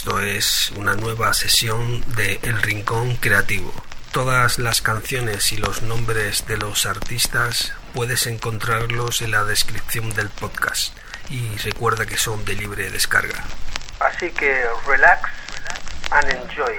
Esto es una nueva sesión de El Rincón Creativo. Todas las canciones y los nombres de los artistas puedes encontrarlos en la descripción del podcast y recuerda que son de libre descarga. Así que relax and enjoy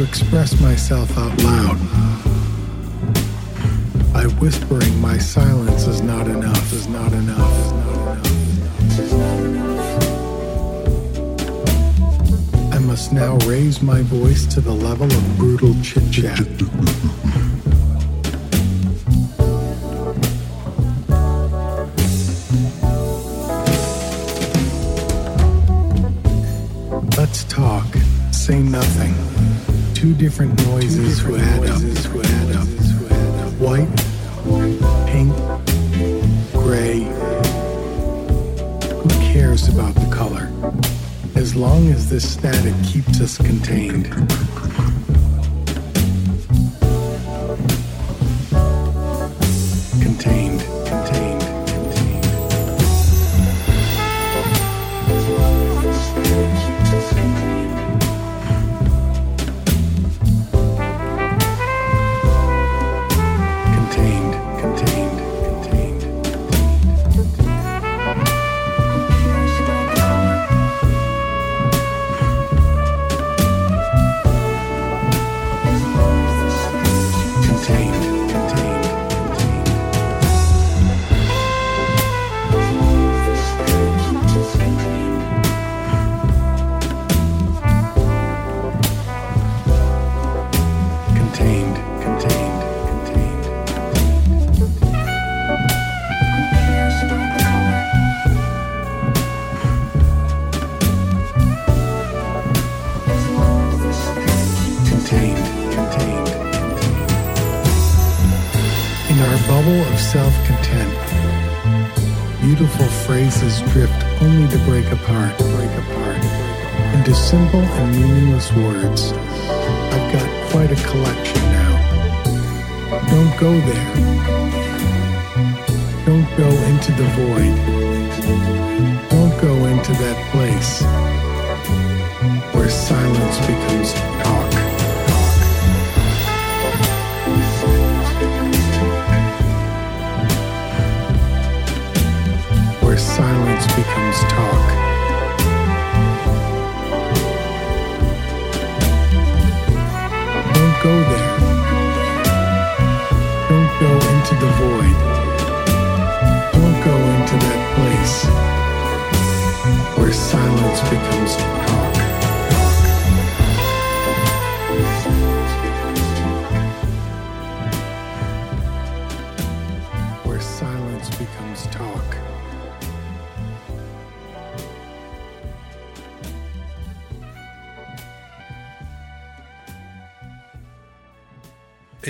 it. express myself out loud. By whispering, my silence is not enough, is not enough, is not enough. I must now raise my voice to the level of brutal chit chat. Different noises who add up. Add up. White, pink, gray. Who cares about the color? As long as this static keeps us contained. Apart, break apart, into simple and meaningless words. I've got quite a collection now. Don't go there. Don't go into the void. Don't go into that place where silence becomes talk. Where silence becomes talk.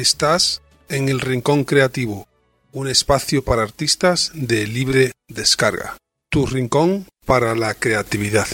Estás en el Rincón Creativo, un espacio para artistas de libre descarga. Tu rincón para la creatividad.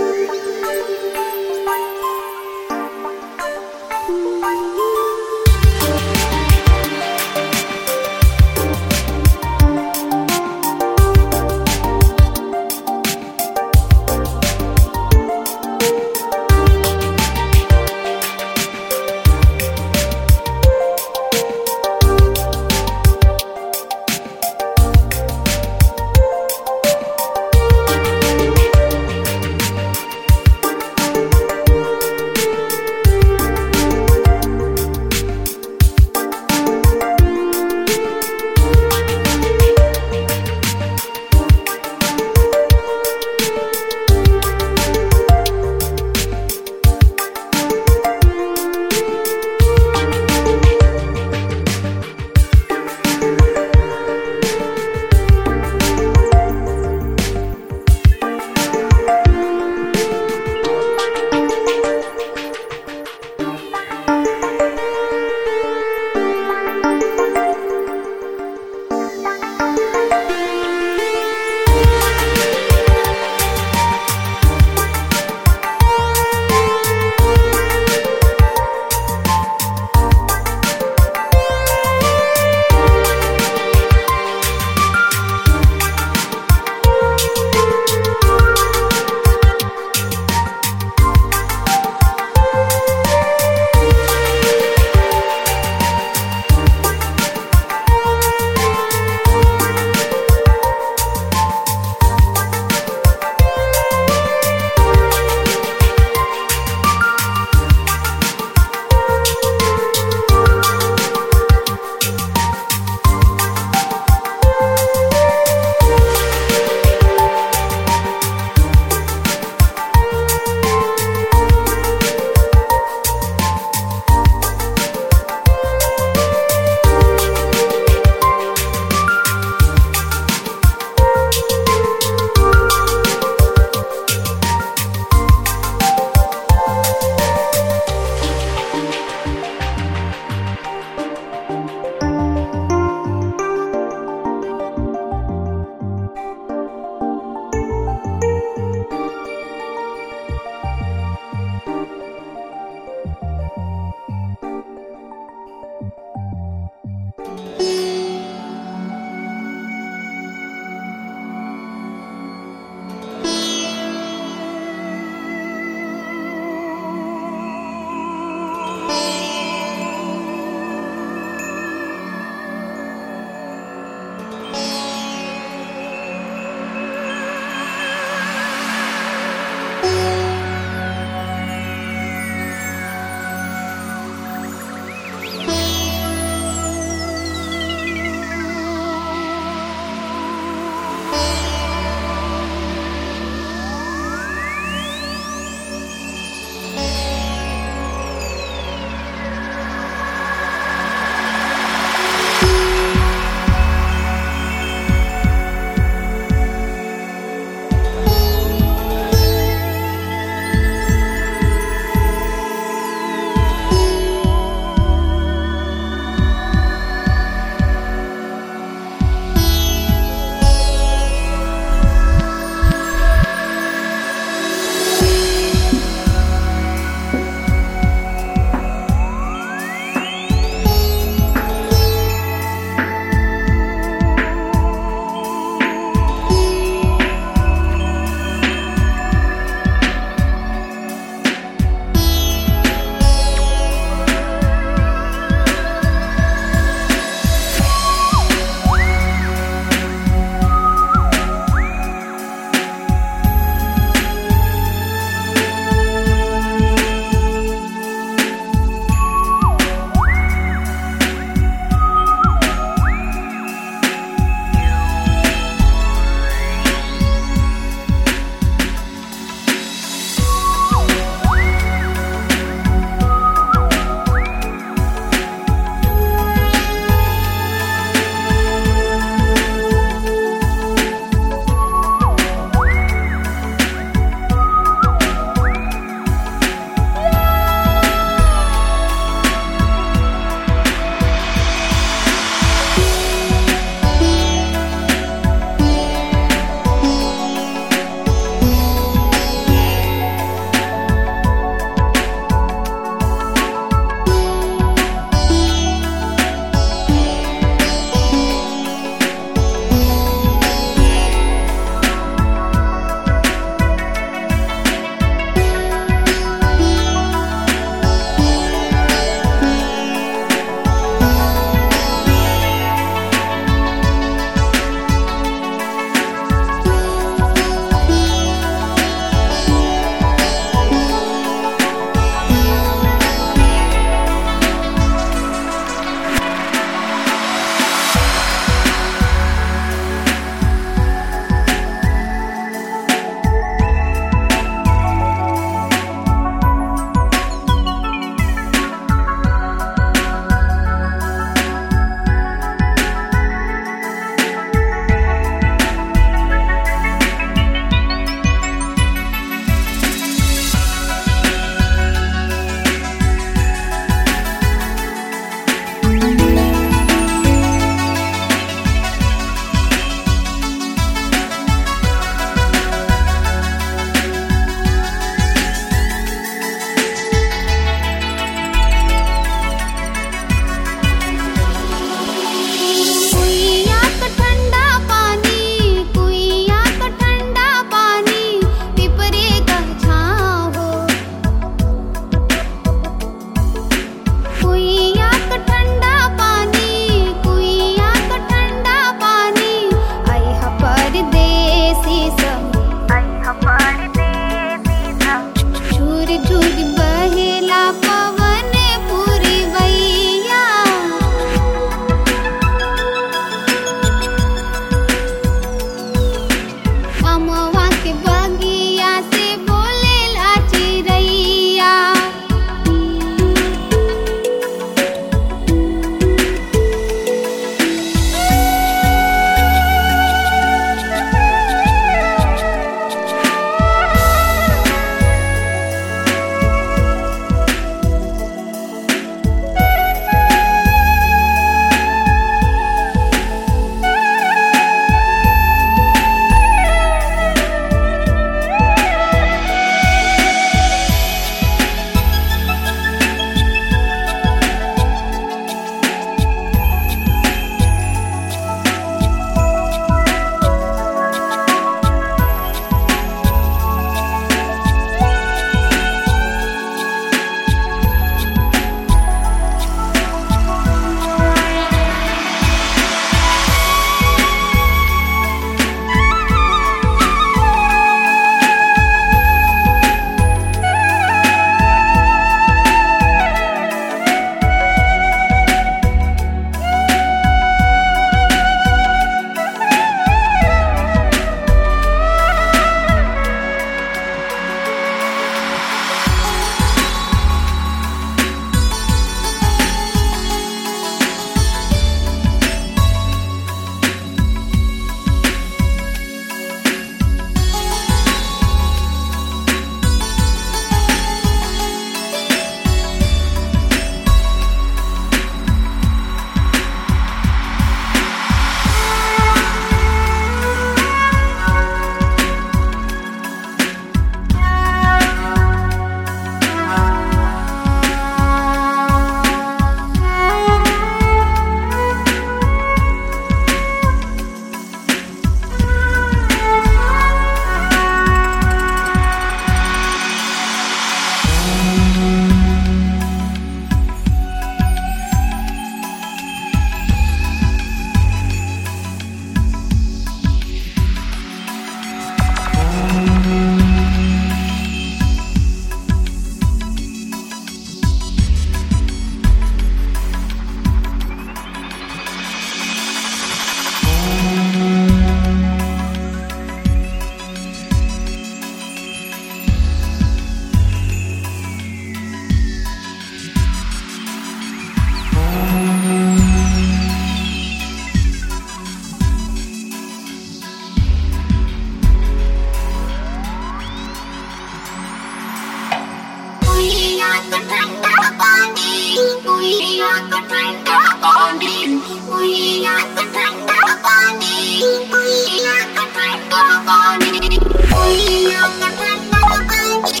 ya con thánh đã con đi ui ya con thánh đã con đi ui ya con thánh đã con đi ui ya con thánh đã con đi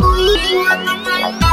ui ya con thánh đã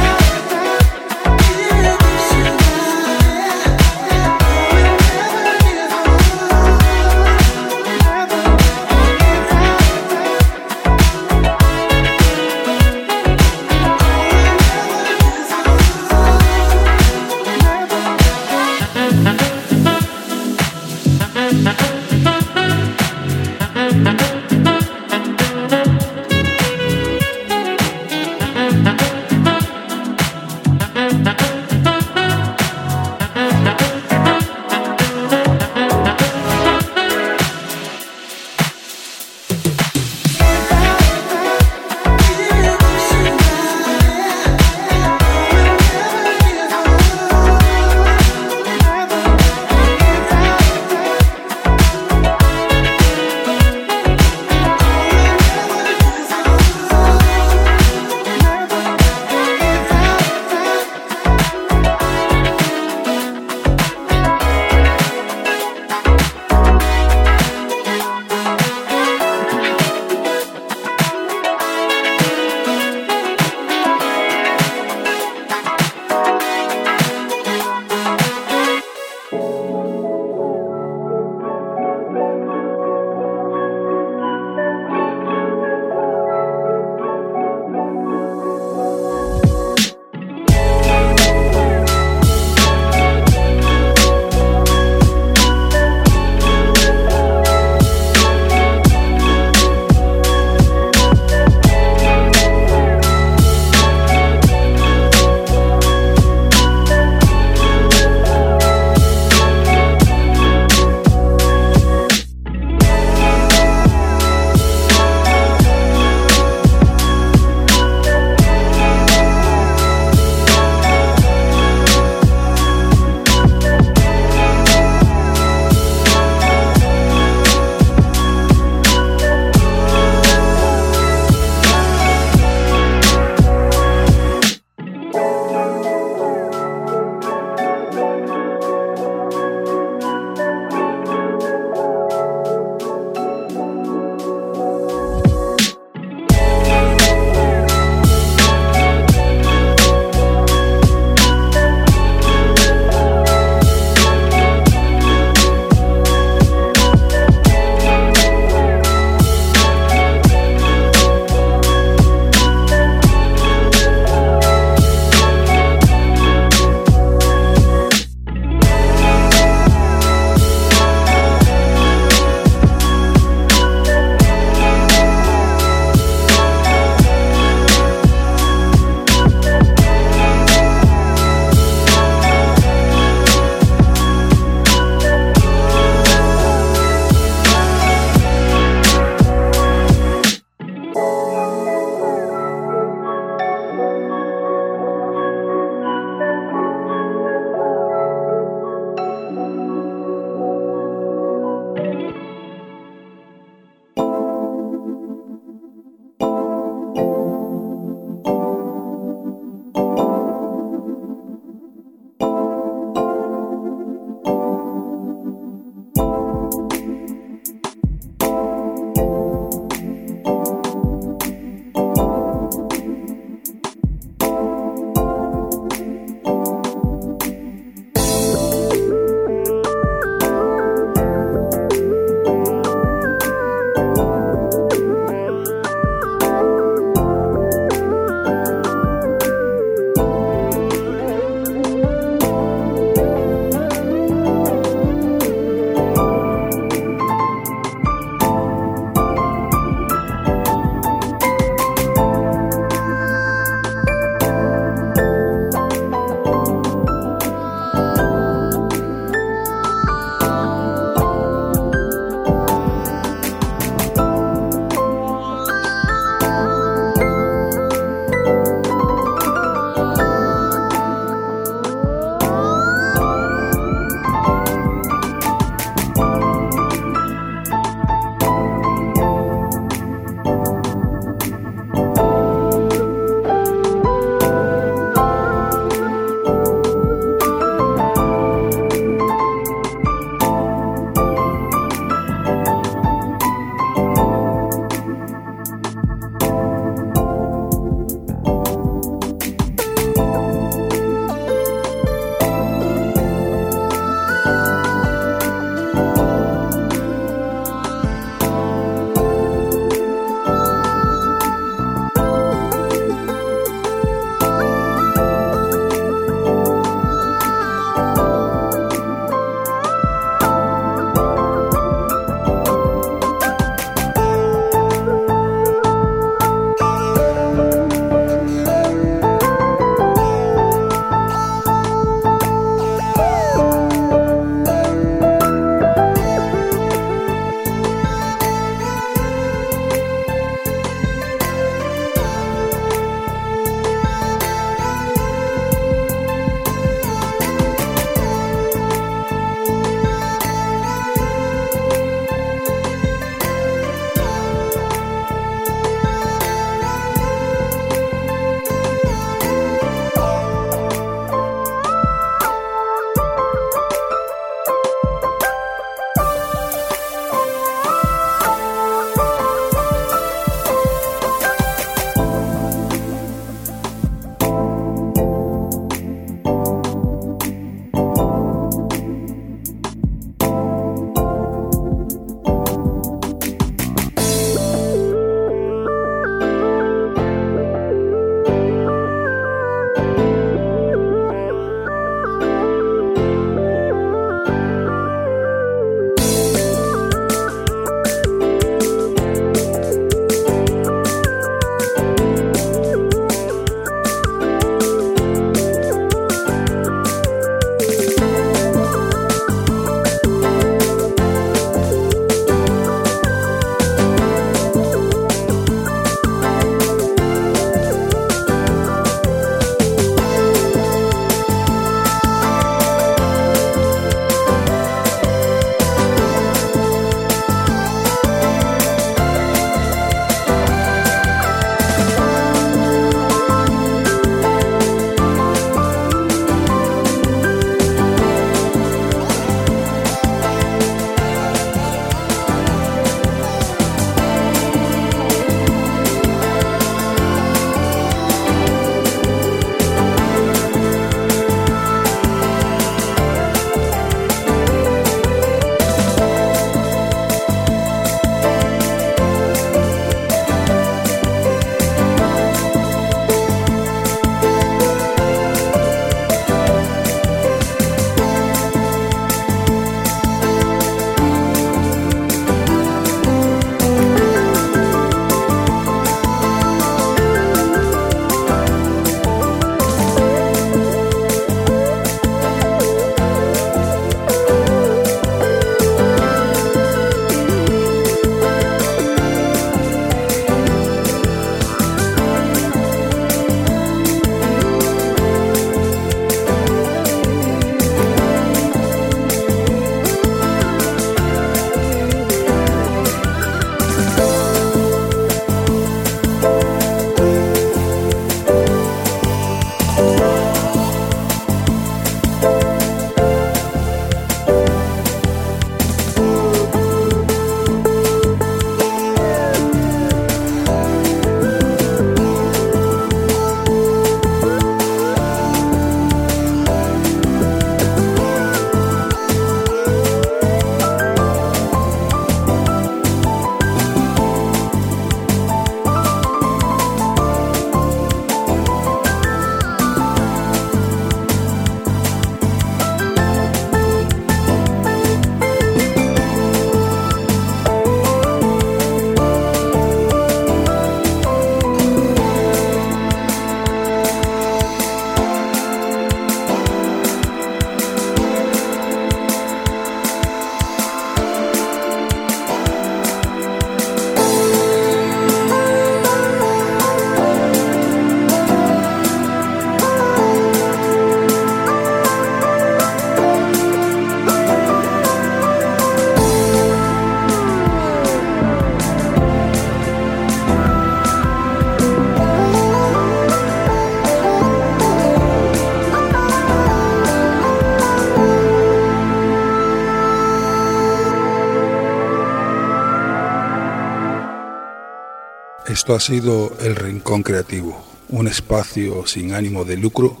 Esto ha sido El Rincón Creativo, un espacio sin ánimo de lucro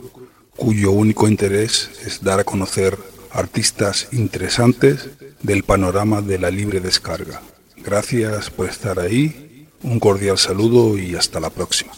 cuyo único interés es dar a conocer artistas interesantes del panorama de la libre descarga. Gracias por estar ahí, un cordial saludo y hasta la próxima.